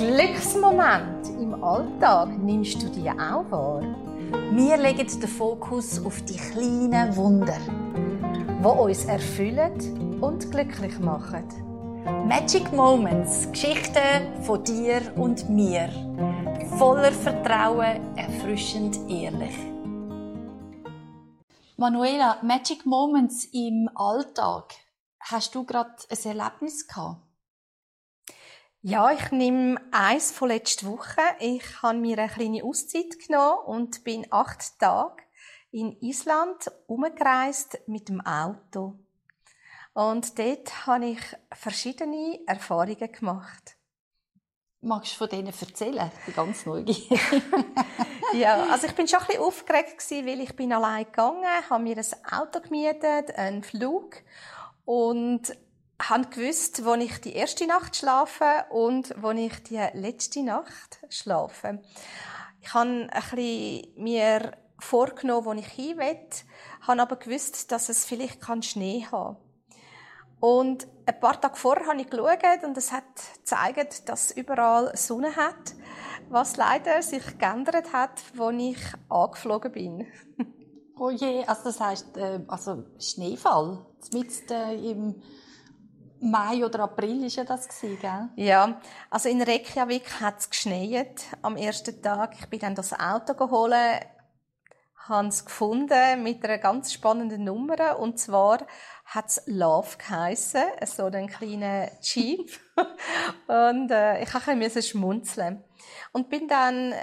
Glücksmoment im Alltag nimmst du dir auch wahr? Wir legen den Fokus auf die kleinen Wunder, die uns erfüllen und glücklich machen. Magic Moments, Geschichten von dir und mir. Voller Vertrauen, erfrischend ehrlich. Manuela, Magic Moments im Alltag. Hast du gerade ein Erlebnis gehabt? Ja, ich nehme eins von letzter Woche. Ich habe mir eine kleine Auszeit genommen und bin acht Tage in Island umgereist mit dem Auto. Und dort habe ich verschiedene Erfahrungen gemacht. Magst du von denen erzählen? Ich bin ganz neugierig. ja, also ich bin schon ein bisschen aufgeregt gewesen, weil ich bin allein gegangen, habe mir ein Auto gemietet, einen Flug und habe gewusst, wo ich die erste Nacht schlafe und wo ich die letzte Nacht schlafe. Ich habe ein bisschen mir vorgenommen, wo ich hin will, habe aber gewusst, dass es vielleicht Schnee haben kann. Und ein paar Tage vorher habe ich geschaut und es hat gezeigt, dass überall Sonne hat, was leider sich geändert hat, als ich angeflogen bin. oh je, also das heisst, äh, also Schneefall, mit äh, Mai oder April ja das gell? Ja, also in Reykjavik hat es geschneit am ersten Tag. Ich bin dann das Auto geholt, habe es gefunden mit einer ganz spannenden Nummer und zwar hat es Love geheissen, so einen kleinen Jeep und äh, ich musste ein schmunzeln und bin dann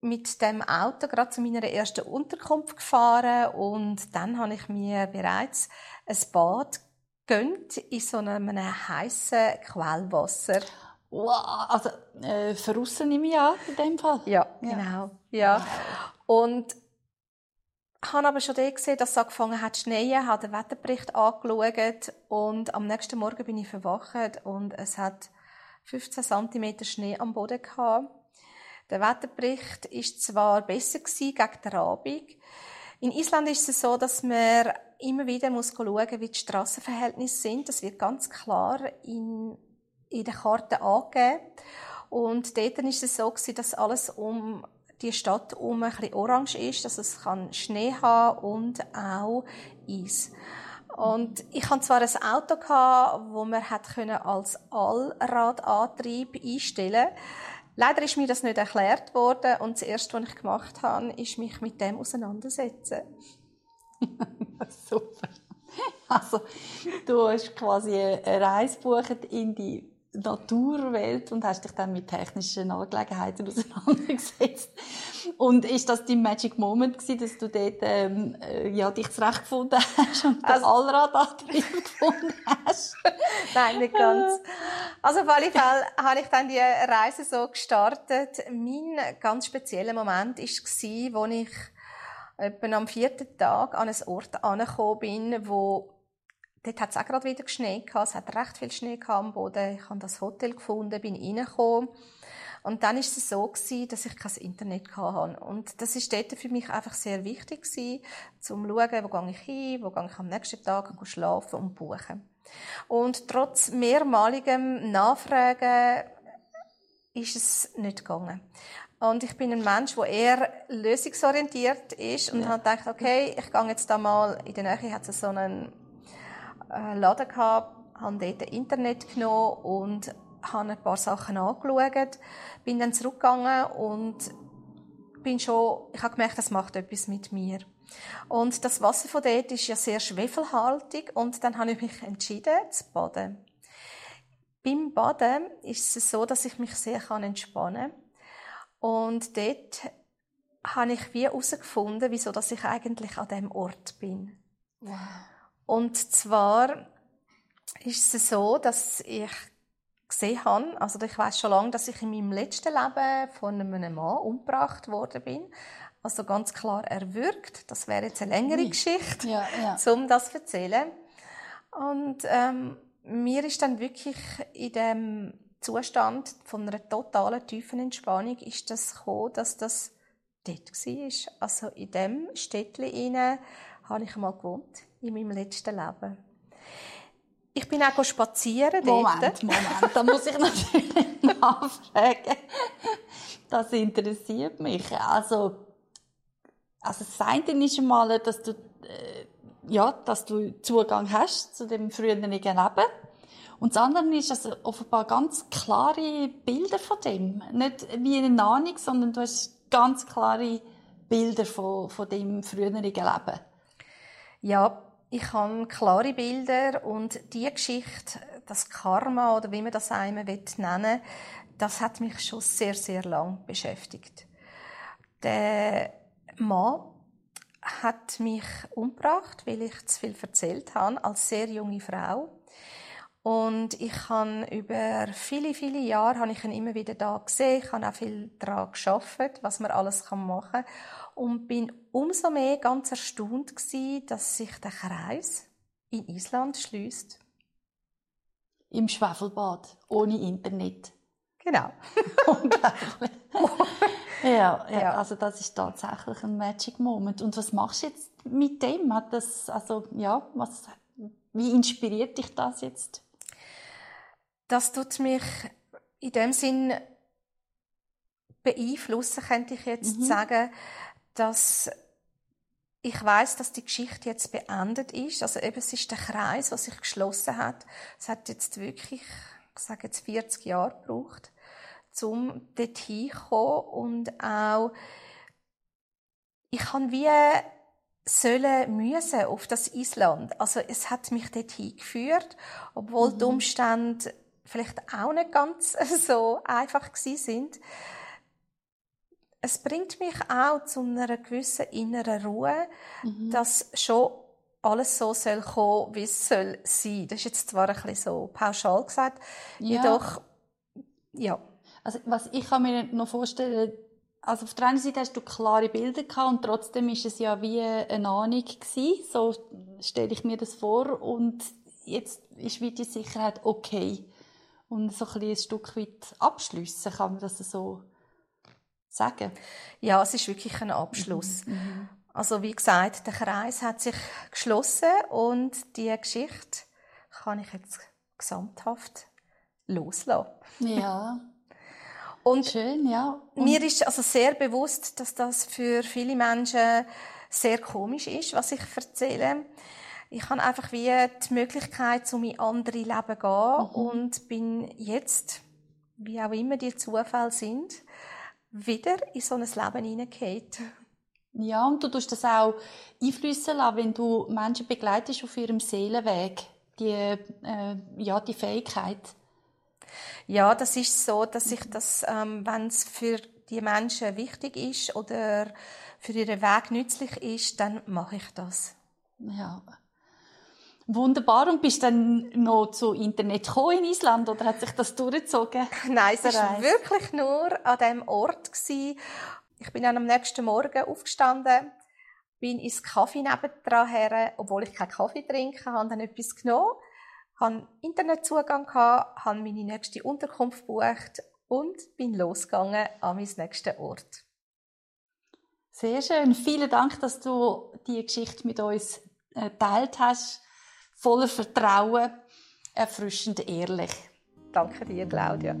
mit dem Auto gerade zu meiner ersten Unterkunft gefahren und dann habe ich mir bereits ein Bad gönnt in so einem heißen Quellwasser. Wow, also äh, verrussen nehme ich an, in dem Fall. Ja, genau. Ja. Und habe aber schon gesehen, dass es angefangen hat zu schneien, habe den Wetterbericht angeschaut und am nächsten Morgen bin ich verwacht und es hat 15 cm Schnee am Boden gehabt. Der Wetterbericht ist zwar besser gewesen gegen den Abend. In Island ist es so, dass man immer wieder muss schauen, wie die Strassenverhältnisse sind. Das wird ganz klar in, in der Karte angegeben. Und dort ist es so dass alles um die Stadt um ein bisschen orange ist, dass es kann Schnee haben und auch Eis. Und ich hatte zwar ein Auto wo man als Allradantrieb einstellen. Leider ist mir das nicht erklärt worden und das erste, was ich gemacht habe, ist mich mit dem auseinandersetzen. Super. Also, du hast quasi eine Reise gebucht in die Naturwelt und hast dich dann mit technischen Angelegenheiten auseinandergesetzt. Und ist das dein Magic Moment gewesen, dass du dort ähm, äh, ja, dich zurechtgefunden hast und also, den Allradantrieb gefunden hast? Nein, nicht ganz. Also auf alle Fälle habe ich dann die Reise so gestartet. Mein ganz spezieller Moment war, wo ich etwa am vierten Tag an einen Ort angekommen bin, wo dort hat es auch gerade wieder geschneit gehabt. Es hat recht viel Schnee am Boden. Ich habe das Hotel gefunden, bin reingekommen. Und dann ist es so gewesen, dass ich kein Internet hatte. Und das ist dort für mich einfach sehr wichtig gewesen, zum schauen, wo gehe ich hin, wo gehe ich am nächsten Tag schlafen und buchen. Und trotz mehrmaligem Nachfragen ist es nicht gegangen. Und ich bin ein Mensch, der eher lösungsorientiert ist und ja. habe gedacht, okay, ich gehe jetzt da mal, in der Nähe hat es so einen äh, Laden gehabt, habe dort Internet genommen und habe ein paar Sachen angeschaut, bin dann zurückgegangen und bin schon, ich habe gemerkt, das macht etwas mit mir. Und das Wasser von dort ist ja sehr schwefelhaltig und dann habe ich mich entschieden zu baden. Beim Baden ist es so, dass ich mich sehr entspannen kann und dort habe ich wie herausgefunden, wieso dass ich eigentlich an dem Ort bin. Wow. Und zwar ist es so, dass ich gesehen habe, also ich weiß schon lange, dass ich in meinem letzten Leben von einem Mann umgebracht worden bin. Also ganz klar erwürgt. Das wäre jetzt eine längere Geschichte, ja, ja. um das zu erzählen. Und ähm, mir ist dann wirklich in dem Zustand von einer totalen tiefen Entspannung ist das gekommen, dass das dort war. Also in dem Städtchen habe ich mal gewohnt, in meinem letzten Leben. ich bin auch spazieren Moment, dort. Moment, da muss ich natürlich nachfragen. Das interessiert mich. Also, also das eine ist einmal, dass du, äh, ja, dass du Zugang hast zu dem früheren Leben. Und das andere ist also offenbar ganz klare Bilder von dem. Nicht wie eine Ahnung, sondern du hast ganz klare Bilder von, von dem früheren Leben. Ja, ich habe klare Bilder und die Geschichte, das Karma oder wie man das einmal nennen das hat mich schon sehr, sehr lang beschäftigt. Der Mann hat mich umgebracht, weil ich zu viel erzählt habe, als sehr junge Frau. Und ich habe über viele, viele Jahre habe ich ihn immer wieder da gesehen. Ich habe auch viel daran geschafft, was man alles machen kann. Und bin umso mehr ganz erstaunt gewesen, dass sich der Kreis in Island schließt. Im Schwefelbad, ohne Internet. Genau. ja, ja, also das ist tatsächlich ein Magic Moment. Und was machst du jetzt mit dem? Hat das, also, ja, was, wie inspiriert dich das jetzt? Das tut mich in dem Sinn beeinflussen, könnte ich jetzt mhm. sagen, dass ich weiß, dass die Geschichte jetzt beendet ist. Also eben, es ist der Kreis, der sich geschlossen hat. Es hat jetzt wirklich, ich sage jetzt 40 Jahre gebraucht, um dort hinzukommen und auch ich habe wie sollen müssen auf das Island. Also es hat mich dort hingeführt, obwohl mhm. die Umstände vielleicht auch nicht ganz so einfach gewesen sind. Es bringt mich auch zu einer gewissen inneren Ruhe, mhm. dass schon alles so soll kommen, wie es soll sein. Das ist jetzt zwar ein bisschen so pauschal gesagt, ja. jedoch, ja. Also, was ich kann mir noch vorstellen, also auf der einen Seite hast du klare Bilder gehabt und trotzdem ist es ja wie eine Ahnung gewesen. So stelle ich mir das vor und jetzt ist wie die Sicherheit okay und so ein, ein Stück weit abschliessen, kann man das so sagen? Ja, es ist wirklich ein Abschluss. Mhm. mhm. Also wie gesagt, der Kreis hat sich geschlossen und die Geschichte kann ich jetzt gesamthaft loslassen. Ja. Und Schön, ja. Und mir ist also sehr bewusst, dass das für viele Menschen sehr komisch ist, was ich erzähle ich habe einfach wie die Möglichkeit, um in andere Leben zu gehen mhm. und bin jetzt, wie auch immer die Zufälle sind, wieder in so ein Leben hineingekommen. Ja, und du tust das auch einflüssen lassen, wenn du Menschen begleitest auf ihrem Seelenweg, die, äh, ja, die Fähigkeit. Ja, das ist so, dass ich das, ähm, wenn es für die Menschen wichtig ist oder für ihren Weg nützlich ist, dann mache ich das. Ja. Wunderbar. Und bist du dann noch zu Internet gekommen in Island oder hat sich das durchgezogen? Nein, es war wirklich nur an diesem Ort. Gewesen. Ich bin dann am nächsten Morgen aufgestanden, bin ins Kaffee nebendran her, obwohl ich keinen Kaffee trinke, habe dann etwas genommen, habe Internetzugang gehabt, habe meine nächste Unterkunft gebucht und bin losgegangen an meinen nächsten Ort. Sehr schön. Vielen Dank, dass du die Geschichte mit uns äh, teilt hast voller Vertrauen, erfrischend ehrlich. Danke dir, Claudia.